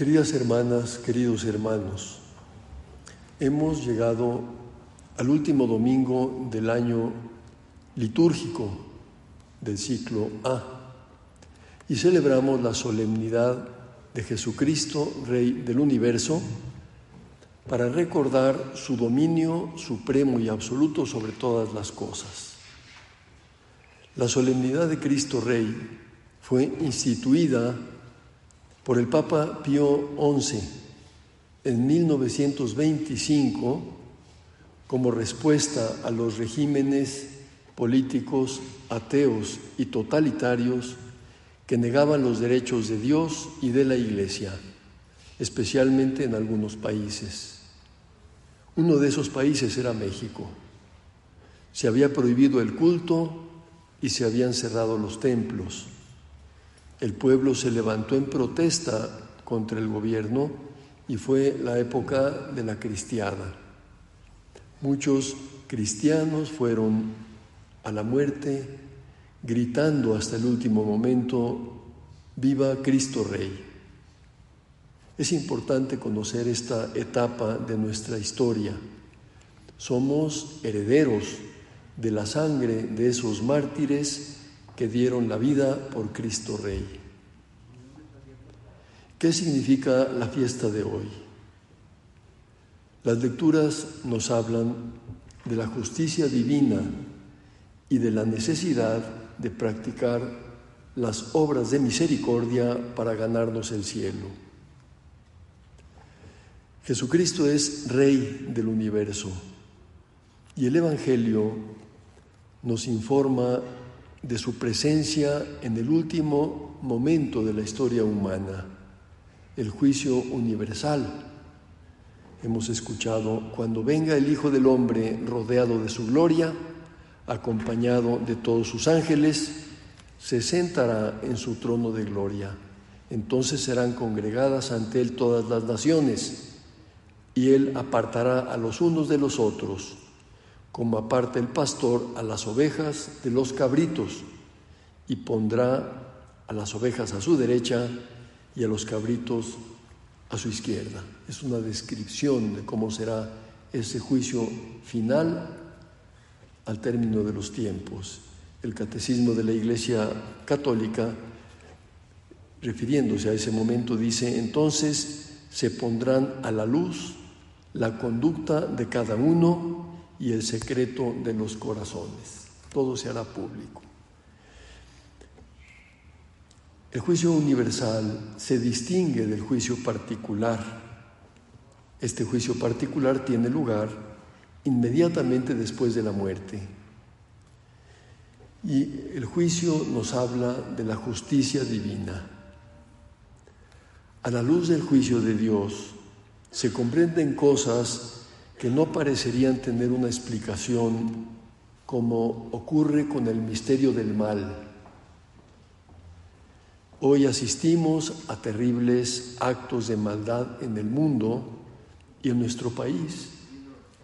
Queridas hermanas, queridos hermanos, hemos llegado al último domingo del año litúrgico del ciclo A y celebramos la solemnidad de Jesucristo, Rey del universo, para recordar su dominio supremo y absoluto sobre todas las cosas. La solemnidad de Cristo Rey fue instituida por el Papa Pío XI en 1925 como respuesta a los regímenes políticos ateos y totalitarios que negaban los derechos de Dios y de la Iglesia, especialmente en algunos países. Uno de esos países era México. Se había prohibido el culto y se habían cerrado los templos. El pueblo se levantó en protesta contra el gobierno y fue la época de la cristiada. Muchos cristianos fueron a la muerte gritando hasta el último momento, viva Cristo Rey. Es importante conocer esta etapa de nuestra historia. Somos herederos de la sangre de esos mártires que dieron la vida por Cristo Rey. ¿Qué significa la fiesta de hoy? Las lecturas nos hablan de la justicia divina y de la necesidad de practicar las obras de misericordia para ganarnos el cielo. Jesucristo es Rey del universo y el Evangelio nos informa de su presencia en el último momento de la historia humana, el juicio universal. Hemos escuchado, cuando venga el Hijo del Hombre rodeado de su gloria, acompañado de todos sus ángeles, se sentará en su trono de gloria. Entonces serán congregadas ante él todas las naciones, y él apartará a los unos de los otros como aparta el pastor a las ovejas de los cabritos, y pondrá a las ovejas a su derecha y a los cabritos a su izquierda. Es una descripción de cómo será ese juicio final al término de los tiempos. El catecismo de la Iglesia Católica, refiriéndose a ese momento, dice, entonces se pondrán a la luz la conducta de cada uno y el secreto de los corazones. Todo se hará público. El juicio universal se distingue del juicio particular. Este juicio particular tiene lugar inmediatamente después de la muerte. Y el juicio nos habla de la justicia divina. A la luz del juicio de Dios se comprenden cosas que no parecerían tener una explicación como ocurre con el misterio del mal. Hoy asistimos a terribles actos de maldad en el mundo y en nuestro país,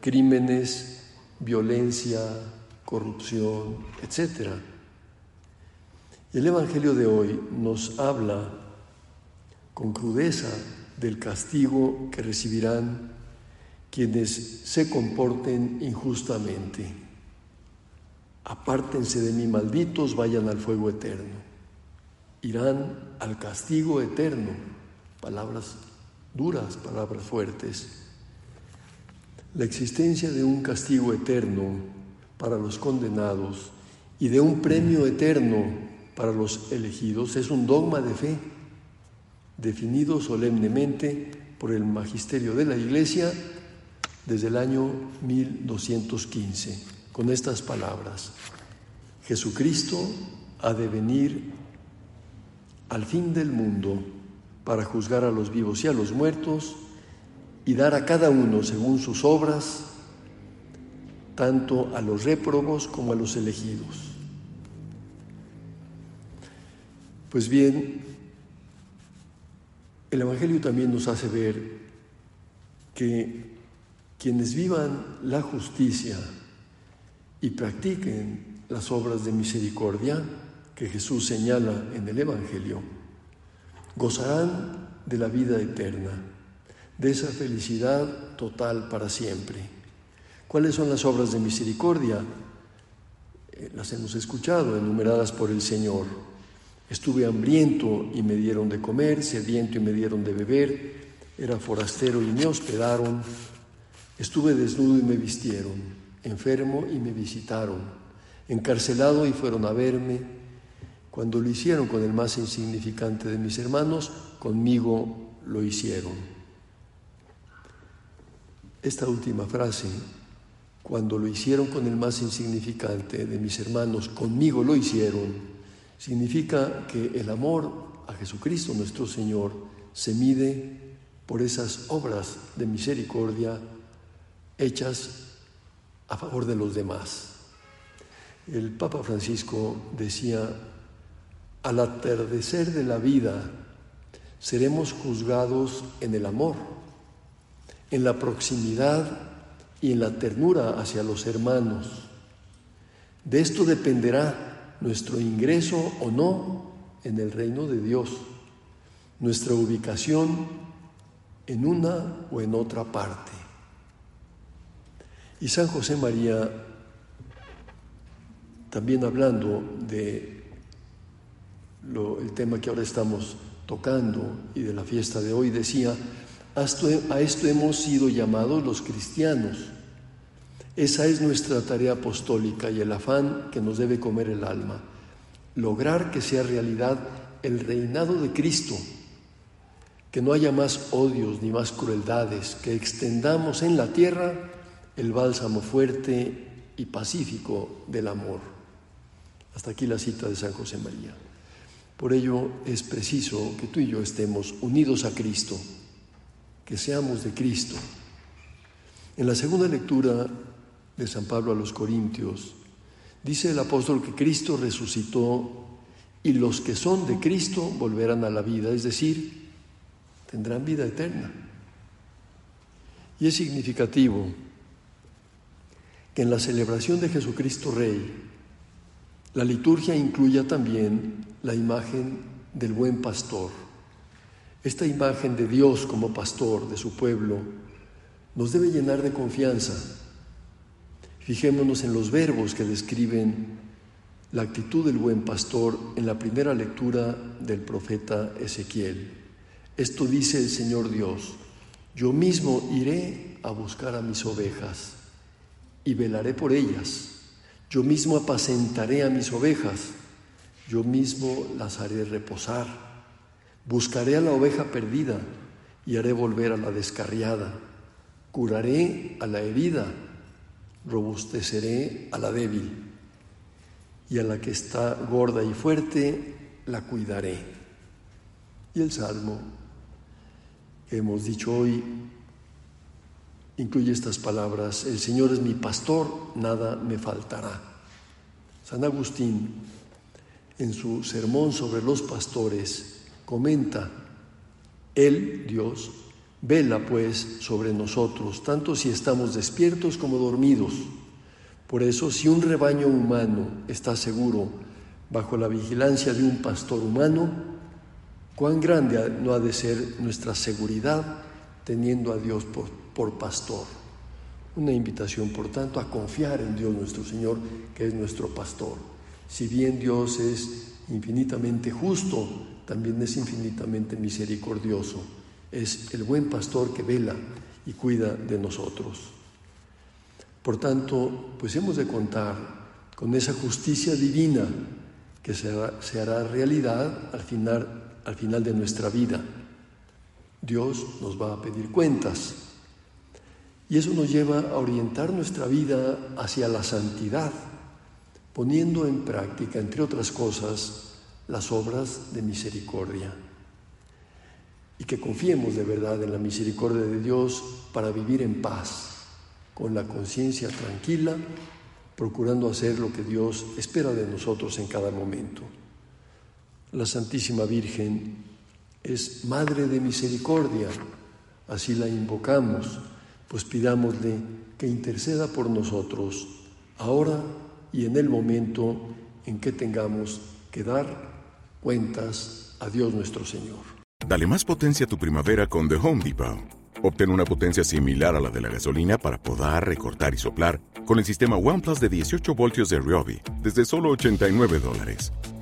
crímenes, violencia, corrupción, etc. El Evangelio de hoy nos habla con crudeza del castigo que recibirán quienes se comporten injustamente. Apártense de mí, malditos, vayan al fuego eterno. Irán al castigo eterno. Palabras duras, palabras fuertes. La existencia de un castigo eterno para los condenados y de un premio eterno para los elegidos es un dogma de fe definido solemnemente por el magisterio de la Iglesia desde el año 1215 con estas palabras. Jesucristo ha de venir al fin del mundo para juzgar a los vivos y a los muertos y dar a cada uno según sus obras, tanto a los réprobos como a los elegidos. Pues bien, el Evangelio también nos hace ver que quienes vivan la justicia y practiquen las obras de misericordia que Jesús señala en el Evangelio, gozarán de la vida eterna, de esa felicidad total para siempre. ¿Cuáles son las obras de misericordia? Eh, las hemos escuchado, enumeradas por el Señor. Estuve hambriento y me dieron de comer, sediento y me dieron de beber, era forastero y me hospedaron, estuve desnudo y me vistieron, enfermo y me visitaron, encarcelado y fueron a verme. Cuando lo hicieron con el más insignificante de mis hermanos, conmigo lo hicieron. Esta última frase, cuando lo hicieron con el más insignificante de mis hermanos, conmigo lo hicieron, Significa que el amor a Jesucristo nuestro Señor se mide por esas obras de misericordia hechas a favor de los demás. El Papa Francisco decía, al atardecer de la vida seremos juzgados en el amor, en la proximidad y en la ternura hacia los hermanos. De esto dependerá nuestro ingreso o no en el reino de Dios, nuestra ubicación en una o en otra parte. Y San José María, también hablando de el tema que ahora estamos tocando y de la fiesta de hoy, decía, a esto hemos sido llamados los cristianos. Esa es nuestra tarea apostólica y el afán que nos debe comer el alma, lograr que sea realidad el reinado de Cristo, que no haya más odios ni más crueldades, que extendamos en la tierra el bálsamo fuerte y pacífico del amor. Hasta aquí la cita de San José María. Por ello es preciso que tú y yo estemos unidos a Cristo, que seamos de Cristo. En la segunda lectura de San Pablo a los Corintios, dice el apóstol que Cristo resucitó y los que son de Cristo volverán a la vida, es decir, tendrán vida eterna. Y es significativo que en la celebración de Jesucristo Rey, la liturgia incluya también la imagen del buen pastor. Esta imagen de Dios como pastor de su pueblo nos debe llenar de confianza Fijémonos en los verbos que describen la actitud del buen pastor en la primera lectura del profeta Ezequiel. Esto dice el Señor Dios, yo mismo iré a buscar a mis ovejas y velaré por ellas. Yo mismo apacentaré a mis ovejas, yo mismo las haré reposar. Buscaré a la oveja perdida y haré volver a la descarriada. Curaré a la herida robusteceré a la débil y a la que está gorda y fuerte la cuidaré. Y el salmo que hemos dicho hoy incluye estas palabras, el Señor es mi pastor, nada me faltará. San Agustín, en su sermón sobre los pastores, comenta, Él, Dios, Vela pues sobre nosotros, tanto si estamos despiertos como dormidos. Por eso, si un rebaño humano está seguro bajo la vigilancia de un pastor humano, cuán grande no ha de ser nuestra seguridad teniendo a Dios por, pastor. Una invitación, por tanto, a confiar en Dios nuestro Señor, que es nuestro pastor. Si bien Dios es infinitamente justo, también es infinitamente misericordioso es el buen pastor que vela y cuida de nosotros. Por tanto, pues hemos de contar con esa justicia divina que se hará, realidad al final, al final de nuestra vida. Dios nos va a pedir cuentas y eso nos lleva a orientar nuestra vida hacia la santidad, poniendo en práctica, entre otras cosas, las obras de misericordia. Y que confiemos de verdad en la misericordia de Dios para vivir en paz, con la conciencia tranquila, procurando hacer lo que Dios espera de nosotros en cada momento. La Santísima Virgen es Madre de Misericordia, así la invocamos, pues pidámosle que interceda por nosotros ahora y en el momento en que tengamos que dar cuentas a Dios nuestro Señor. Dale más potencia a tu primavera con The Home Depot. Obtén una potencia similar a la de la gasolina para podar, recortar y soplar con el sistema OnePlus de 18 voltios de Ryobi desde solo 89 dólares.